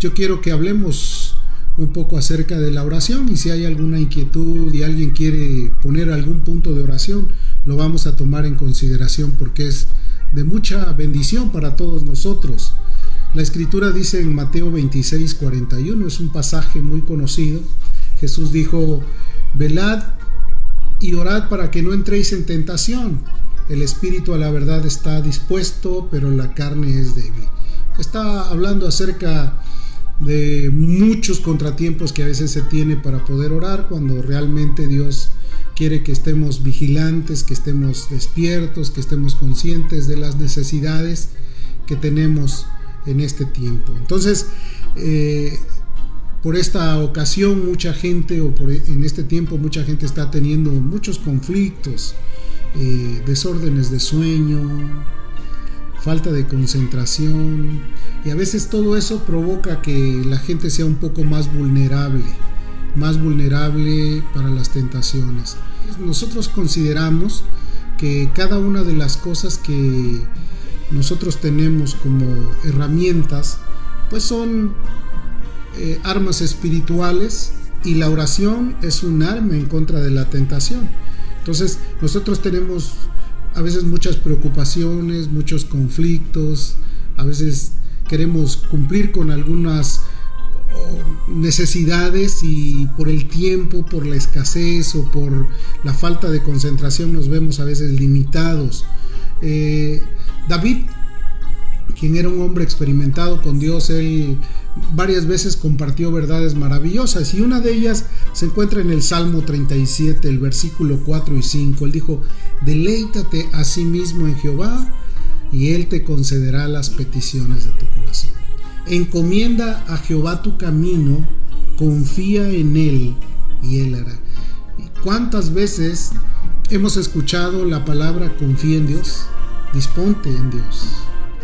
yo quiero que hablemos un poco acerca de la oración y si hay alguna inquietud y alguien quiere poner algún punto de oración, lo vamos a tomar en consideración porque es de mucha bendición para todos nosotros. La escritura dice en Mateo 26, 41, es un pasaje muy conocido. Jesús dijo, velad y orad para que no entréis en tentación. El espíritu a la verdad está dispuesto, pero la carne es débil. Está hablando acerca de muchos contratiempos que a veces se tiene para poder orar cuando realmente Dios quiere que estemos vigilantes, que estemos despiertos, que estemos conscientes de las necesidades que tenemos en este tiempo. Entonces, eh, por esta ocasión mucha gente, o por, en este tiempo mucha gente está teniendo muchos conflictos, eh, desórdenes de sueño, falta de concentración, y a veces todo eso provoca que la gente sea un poco más vulnerable, más vulnerable para las tentaciones. Nosotros consideramos que cada una de las cosas que nosotros tenemos como herramientas, pues son eh, armas espirituales y la oración es un arma en contra de la tentación. Entonces nosotros tenemos a veces muchas preocupaciones, muchos conflictos, a veces queremos cumplir con algunas oh, necesidades y por el tiempo, por la escasez o por la falta de concentración nos vemos a veces limitados. Eh, David, quien era un hombre experimentado con Dios, él varias veces compartió verdades maravillosas y una de ellas se encuentra en el Salmo 37, el versículo 4 y 5. Él dijo, deleítate a sí mismo en Jehová y Él te concederá las peticiones de tu corazón. Encomienda a Jehová tu camino, confía en Él y Él hará. ¿Cuántas veces hemos escuchado la palabra confía en Dios? Disponte en Dios.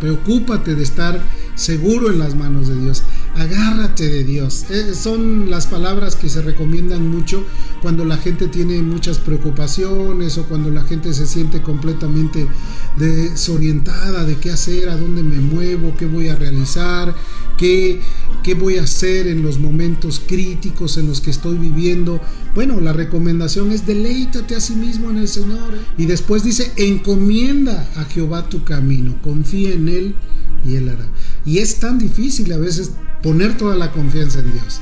Preocúpate de estar seguro en las manos de Dios. Agárrate de Dios. Eh, son las palabras que se recomiendan mucho cuando la gente tiene muchas preocupaciones o cuando la gente se siente completamente desorientada de qué hacer, a dónde me muevo, qué voy a realizar, qué, qué voy a hacer en los momentos críticos en los que estoy viviendo. Bueno, la recomendación es deleítate a sí mismo en el Señor. Y después dice, encomienda a Jehová tu camino, confía en Él y Él hará. Y es tan difícil a veces poner toda la confianza en Dios.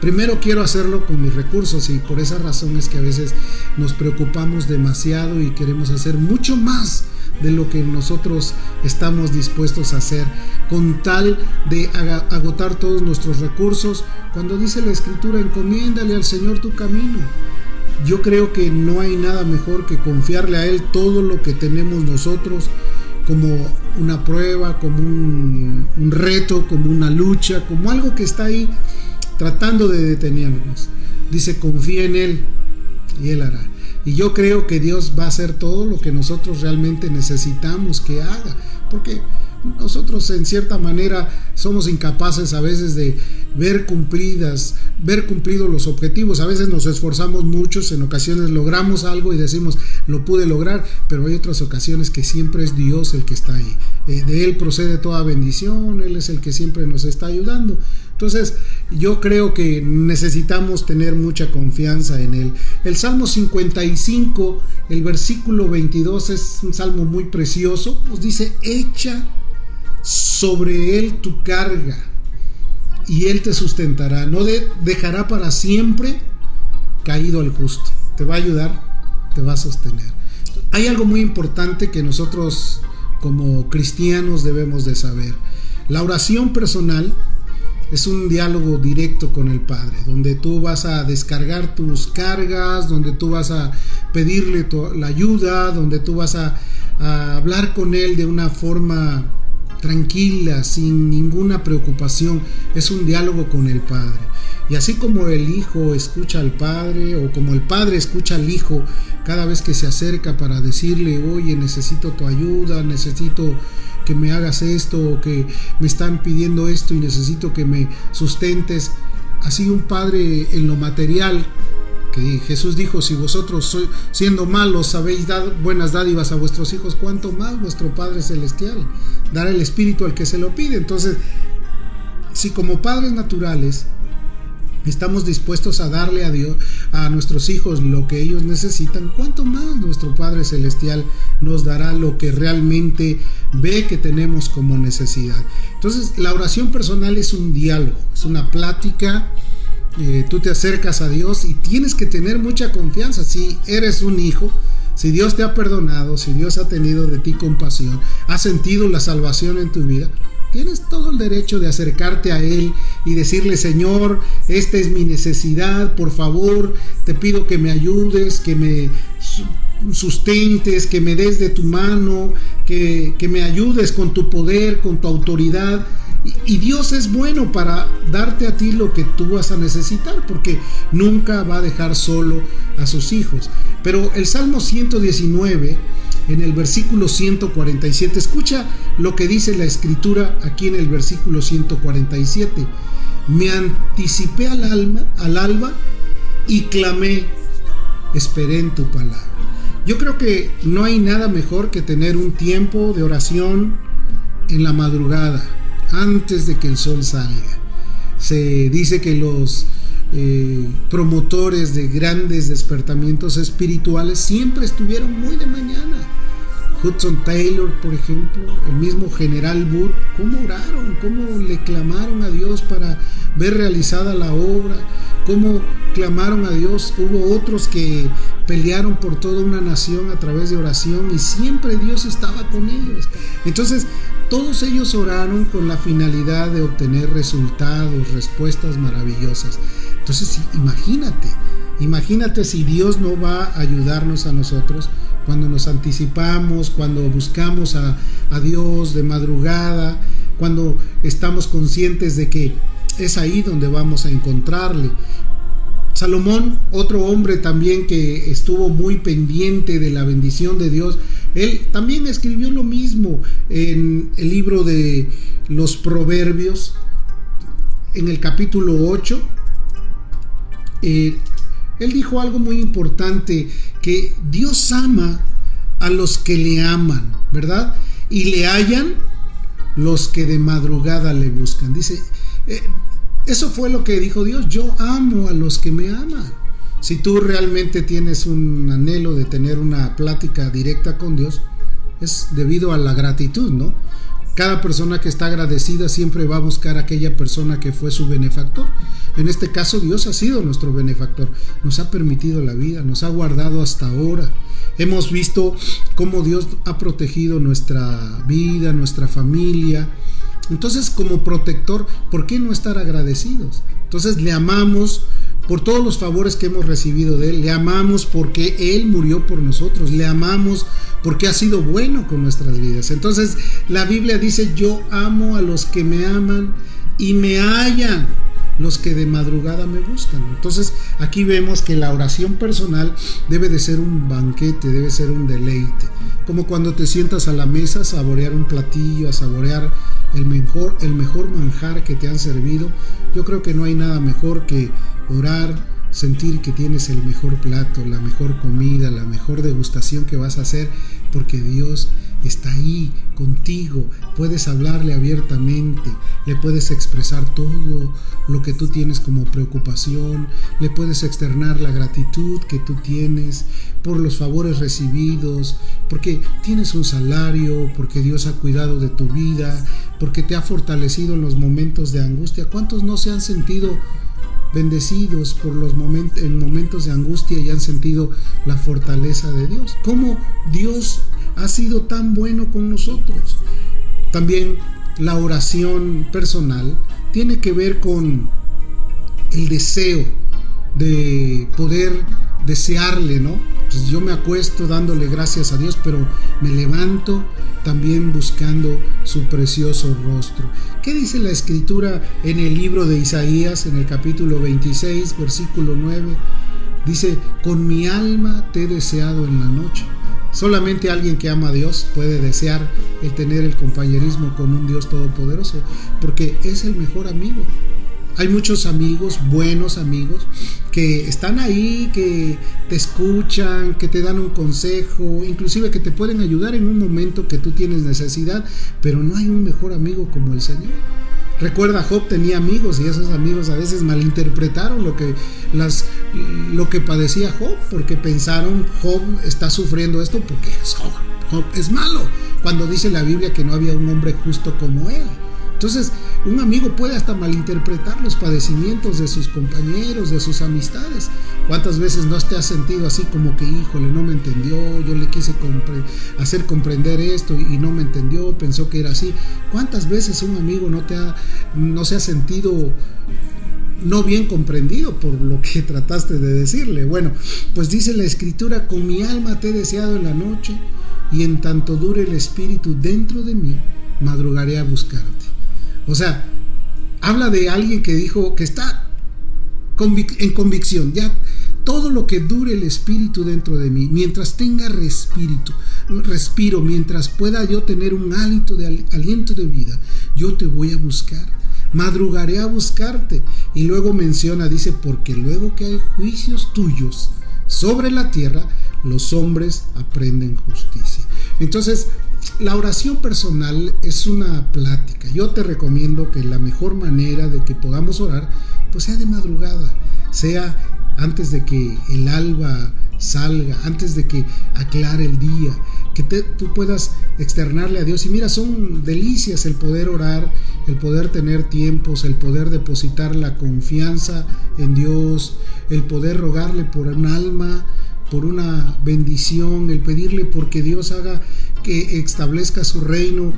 Primero quiero hacerlo con mis recursos y por esa razón es que a veces nos preocupamos demasiado y queremos hacer mucho más de lo que nosotros estamos dispuestos a hacer con tal de agotar todos nuestros recursos. Cuando dice la escritura, encomiéndale al Señor tu camino. Yo creo que no hay nada mejor que confiarle a Él todo lo que tenemos nosotros como una prueba, como un, reto, como una lucha, como algo que está ahí tratando de detenernos. Dice, confía en Él y Él hará. Y yo creo que Dios va a hacer todo lo que nosotros realmente necesitamos que haga. Porque nosotros en cierta manera somos incapaces a veces de ver cumplidas, ver cumplidos los objetivos. A veces nos esforzamos muchos, en ocasiones logramos algo y decimos, lo pude lograr, pero hay otras ocasiones que siempre es Dios el que está ahí. Eh, de Él procede toda bendición, Él es el que siempre nos está ayudando. Entonces, yo creo que necesitamos tener mucha confianza en Él. El Salmo 55, el versículo 22 es un salmo muy precioso. Nos dice, echa sobre Él tu carga y Él te sustentará. No dejará para siempre caído al justo. Te va a ayudar, te va a sostener. Hay algo muy importante que nosotros como cristianos debemos de saber. La oración personal es un diálogo directo con el Padre, donde tú vas a descargar tus cargas, donde tú vas a pedirle la ayuda, donde tú vas a, a hablar con Él de una forma tranquila, sin ninguna preocupación. Es un diálogo con el Padre. Y así como el Hijo escucha al Padre o como el Padre escucha al Hijo cada vez que se acerca para decirle, oye, necesito tu ayuda, necesito que me hagas esto o que me están pidiendo esto y necesito que me sustentes. Así un Padre en lo material Jesús dijo, si vosotros siendo malos sabéis dar buenas dádivas a vuestros hijos, cuánto más vuestro Padre Celestial dará el Espíritu al que se lo pide. Entonces, si como padres naturales estamos dispuestos a darle a Dios, a nuestros hijos lo que ellos necesitan, ¿cuánto más nuestro Padre Celestial nos dará lo que realmente ve que tenemos como necesidad? Entonces, la oración personal es un diálogo, es una plática. Eh, tú te acercas a Dios y tienes que tener mucha confianza. Si eres un hijo, si Dios te ha perdonado, si Dios ha tenido de ti compasión, ha sentido la salvación en tu vida, tienes todo el derecho de acercarte a Él y decirle, Señor, esta es mi necesidad, por favor, te pido que me ayudes, que me sustentes, que me des de tu mano, que, que me ayudes con tu poder, con tu autoridad. Y Dios es bueno para darte a ti lo que tú vas a necesitar, porque nunca va a dejar solo a sus hijos. Pero el Salmo 119, en el versículo 147, escucha lo que dice la escritura aquí en el versículo 147. Me anticipé al alma, al alba, y clamé, esperé en tu palabra. Yo creo que no hay nada mejor que tener un tiempo de oración en la madrugada, antes de que el sol salga. Se dice que los eh, promotores de grandes despertamientos espirituales siempre estuvieron muy de mañana. Hudson Taylor, por ejemplo, el mismo General Wood, cómo oraron, cómo le clamaron a Dios para ver realizada la obra, cómo clamaron a Dios. Hubo otros que pelearon por toda una nación a través de oración y siempre Dios estaba con ellos. Entonces, todos ellos oraron con la finalidad de obtener resultados, respuestas maravillosas. Entonces, imagínate, imagínate si Dios no va a ayudarnos a nosotros cuando nos anticipamos, cuando buscamos a, a Dios de madrugada, cuando estamos conscientes de que es ahí donde vamos a encontrarle. Salomón, otro hombre también que estuvo muy pendiente de la bendición de Dios, él también escribió lo mismo en el libro de los Proverbios, en el capítulo 8. Eh, él dijo algo muy importante, que Dios ama a los que le aman, ¿verdad? Y le hallan los que de madrugada le buscan. Dice, eh, eso fue lo que dijo Dios, yo amo a los que me aman. Si tú realmente tienes un anhelo de tener una plática directa con Dios, es debido a la gratitud, ¿no? Cada persona que está agradecida siempre va a buscar aquella persona que fue su benefactor. En este caso Dios ha sido nuestro benefactor, nos ha permitido la vida, nos ha guardado hasta ahora. Hemos visto cómo Dios ha protegido nuestra vida, nuestra familia, entonces, como protector, ¿por qué no estar agradecidos? Entonces, le amamos por todos los favores que hemos recibido de Él, le amamos porque Él murió por nosotros, le amamos porque ha sido bueno con nuestras vidas. Entonces, la Biblia dice, yo amo a los que me aman y me hallan los que de madrugada me buscan. Entonces aquí vemos que la oración personal debe de ser un banquete, debe ser un deleite. Como cuando te sientas a la mesa a saborear un platillo, a saborear el mejor, el mejor manjar que te han servido. Yo creo que no hay nada mejor que orar, sentir que tienes el mejor plato, la mejor comida, la mejor degustación que vas a hacer, porque Dios está ahí contigo, puedes hablarle abiertamente, le puedes expresar todo lo que tú tienes como preocupación, le puedes externar la gratitud que tú tienes por los favores recibidos, porque tienes un salario, porque Dios ha cuidado de tu vida, porque te ha fortalecido en los momentos de angustia. ¿Cuántos no se han sentido bendecidos por los momentos en momentos de angustia y han sentido la fortaleza de Dios? ¿Cómo Dios ha sido tan bueno con nosotros. También la oración personal tiene que ver con el deseo de poder desearle, ¿no? Pues yo me acuesto dándole gracias a Dios, pero me levanto también buscando su precioso rostro. ¿Qué dice la escritura en el libro de Isaías, en el capítulo 26, versículo 9? Dice, con mi alma te he deseado en la noche Solamente alguien que ama a Dios puede desear el tener el compañerismo con un Dios todopoderoso, porque es el mejor amigo. Hay muchos amigos, buenos amigos, que están ahí, que te escuchan, que te dan un consejo, inclusive que te pueden ayudar en un momento que tú tienes necesidad, pero no hay un mejor amigo como el Señor. Recuerda, Job tenía amigos y esos amigos a veces malinterpretaron lo que, las, lo que padecía Job, porque pensaron, Job está sufriendo esto porque Job, Job es malo, cuando dice la Biblia que no había un hombre justo como él. Entonces, un amigo puede hasta malinterpretar los padecimientos de sus compañeros, de sus amistades. ¿Cuántas veces no te has sentido así como que, híjole, no me entendió, yo le quise hacer comprender esto y no me entendió, pensó que era así? ¿Cuántas veces un amigo no, te ha, no se ha sentido no bien comprendido por lo que trataste de decirle. Bueno, pues dice la escritura, con mi alma te he deseado en la noche y en tanto dure el espíritu dentro de mí, madrugaré a buscarte. O sea, habla de alguien que dijo que está en convicción, ya todo lo que dure el espíritu dentro de mí, mientras tenga respiro, respiro, mientras pueda yo tener un hálito de aliento de vida, yo te voy a buscar. Madrugaré a buscarte. Y luego menciona, dice, porque luego que hay juicios tuyos sobre la tierra, los hombres aprenden justicia. Entonces, la oración personal es una plática. Yo te recomiendo que la mejor manera de que podamos orar, pues sea de madrugada, sea antes de que el alba salga, antes de que aclare el día, que tú puedas externarle a Dios. Y mira, son delicias el poder orar, el poder tener tiempos, el poder depositar la confianza en Dios, el poder rogarle por un alma, por una bendición, el pedirle porque Dios haga que establezca su reino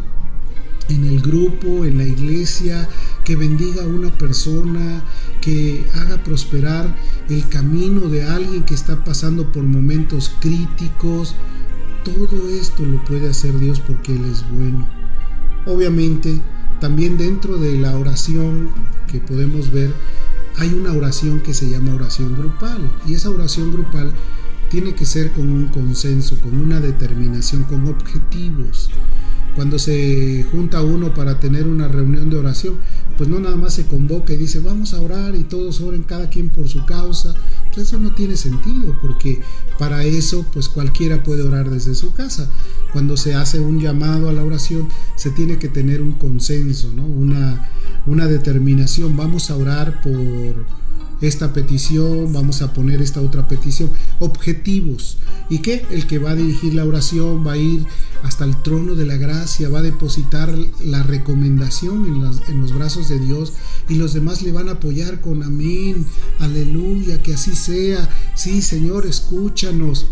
en el grupo, en la iglesia, que bendiga a una persona, que haga prosperar el camino de alguien que está pasando por momentos críticos. Todo esto lo puede hacer Dios porque Él es bueno. Obviamente, también dentro de la oración que podemos ver, hay una oración que se llama oración grupal. Y esa oración grupal tiene que ser con un consenso, con una determinación, con objetivos. Cuando se junta uno para tener una reunión de oración, pues no nada más se convoca y dice vamos a orar y todos oren cada quien por su causa. Pues eso no tiene sentido porque para eso pues cualquiera puede orar desde su casa. Cuando se hace un llamado a la oración se tiene que tener un consenso, ¿no? una, una determinación. Vamos a orar por esta petición, vamos a poner esta otra petición, objetivos. ¿Y qué? El que va a dirigir la oración va a ir hasta el trono de la gracia, va a depositar la recomendación en, los brazos de Dios y los demás le van a apoyar con amén, aleluya, que así sea. Sí, Señor, escúchanos.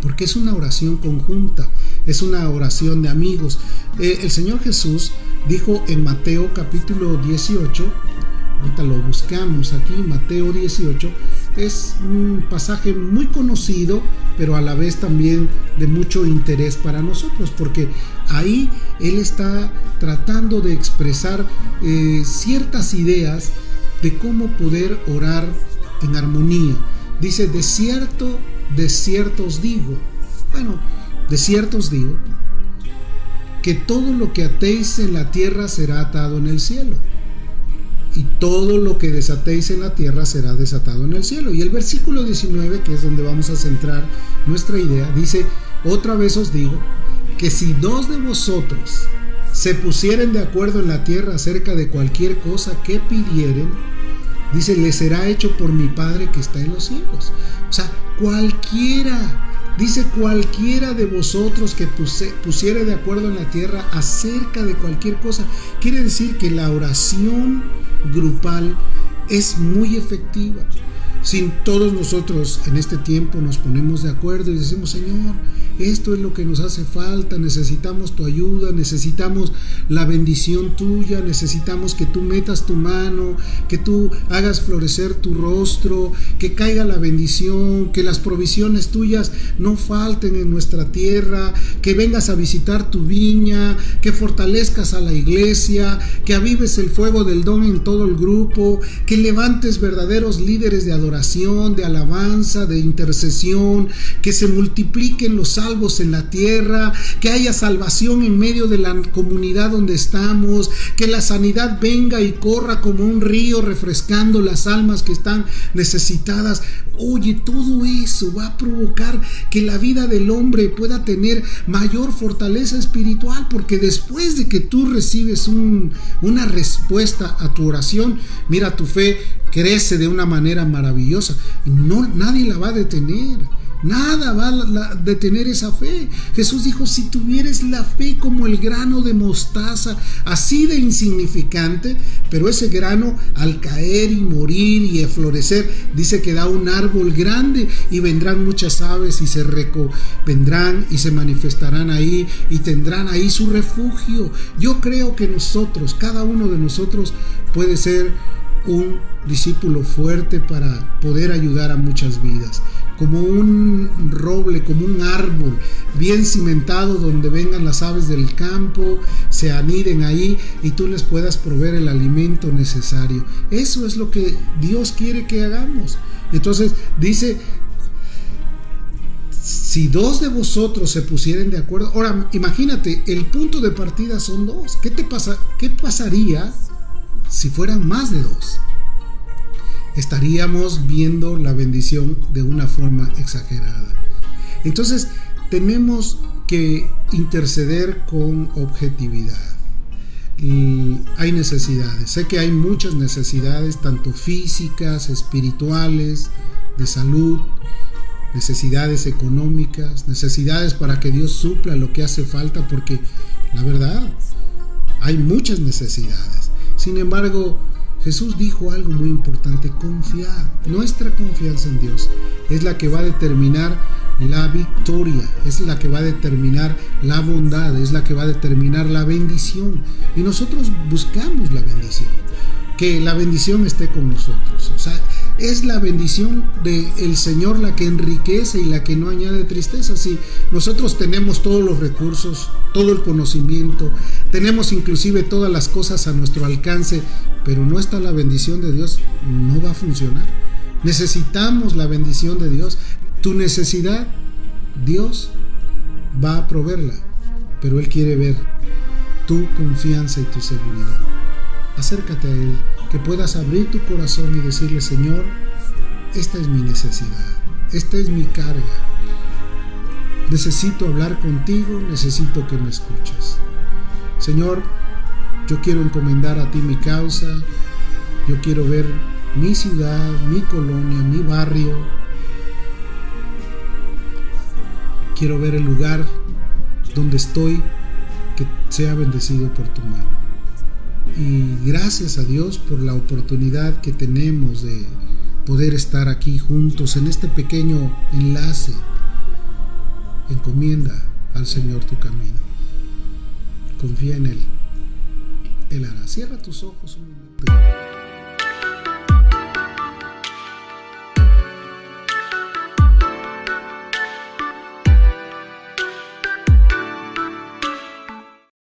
Porque es una oración conjunta, es una oración de amigos. Eh, el Señor Jesús dijo en Mateo capítulo 18, ahorita lo buscamos aquí, Mateo 18, es un pasaje muy conocido, pero a la vez también de mucho interés para nosotros, porque ahí Él está tratando de expresar eh, ciertas ideas de cómo poder orar en armonía. Dice, de cierto, de cierto os digo, bueno, de cierto os digo, que todo lo que atéis en la tierra será atado en el cielo y todo lo que desatéis en la tierra será desatado en el cielo. Y el versículo 19, que es donde vamos a centrar nuestra idea, dice, otra vez os digo, que si dos de vosotros se pusieren de acuerdo en la tierra acerca de cualquier cosa que pidieren, dice, le será hecho por mi Padre que está en los cielos. O sea, cualquiera Dice cualquiera de vosotros que pusiere de acuerdo en la tierra acerca de cualquier cosa. Quiere decir que la oración grupal es muy efectiva. Si todos nosotros en este tiempo nos ponemos de acuerdo y decimos, Señor, esto es lo que nos hace falta, necesitamos tu ayuda, necesitamos la bendición tuya, necesitamos que tú metas tu mano, que tú hagas florecer tu rostro, que caiga la bendición, que las provisiones tuyas no falten en nuestra tierra, que vengas a visitar tu viña, que fortalezcas a la iglesia, que avives el fuego del don en todo el grupo, que levantes verdaderos líderes de adoración, de alabanza, de intercesión, que se multipliquen los salvos en la tierra, que haya salvación en medio de la comunidad donde estamos, que la sanidad venga y corra como un río refrescando las almas que están necesitadas. Oye, todo eso va a provocar que la vida del hombre pueda tener mayor fortaleza espiritual, porque después de que tú recibes una respuesta a tu oración, mira, tu fe crece de una manera maravillosa no, nadie la va a detener. Nada va a detener esa fe. Jesús dijo, si tuvieres la fe como el grano de mostaza, así de insignificante, pero ese grano al caer y morir y florecer, dice que da un árbol grande y vendrán muchas aves y se reco vendrán y se manifestarán ahí y tendrán ahí su refugio. Yo creo que nosotros, cada uno de nosotros puede ser un discípulo fuerte para poder ayudar a muchas vidas, como un roble, como un árbol bien cimentado donde vengan las aves del campo, se aniden ahí y tú les puedas proveer el alimento necesario. Eso es lo que Dios quiere que hagamos. Entonces dice, si dos de vosotros se pusieren de acuerdo, ahora imagínate, el punto de partida son dos. ¿Qué te pasa? ¿Qué pasaría si fueran más de dos? estaríamos viendo la bendición de una forma exagerada. Entonces, tenemos que interceder con objetividad. Y hay necesidades, sé que hay muchas necesidades, tanto físicas, espirituales, de salud, necesidades económicas, necesidades para que Dios supla lo que hace falta, porque la verdad, hay muchas necesidades. Sin embargo, Jesús dijo algo muy importante, confiar. Nuestra confianza en Dios es la que va a determinar la victoria, es la que va a determinar la bondad, es la que va a determinar la bendición. Y nosotros buscamos la bendición, que la bendición esté con nosotros. O sea, es la bendición del Señor la que enriquece y la que no añade tristeza. Si nosotros tenemos todos los recursos, todo el conocimiento, tenemos inclusive todas las cosas a nuestro alcance, pero no está la bendición de Dios, no va a funcionar. Necesitamos la bendición de Dios. Tu necesidad, Dios va a proveerla, pero Él quiere ver tu confianza y tu seguridad. Acércate a Él, que puedas abrir tu corazón y decirle, Señor, esta es mi necesidad, esta es mi carga. Necesito hablar contigo, necesito que me escuches. Señor, yo quiero encomendar a ti mi causa. Yo quiero ver mi ciudad, mi colonia, mi barrio. Quiero ver el lugar donde estoy que sea bendecido por tu mano. Y gracias a Dios por la oportunidad que tenemos de poder estar aquí juntos en este pequeño enlace. Encomienda al Señor tu camino. Confía en Él. Él hará. Cierra tus ojos un momento.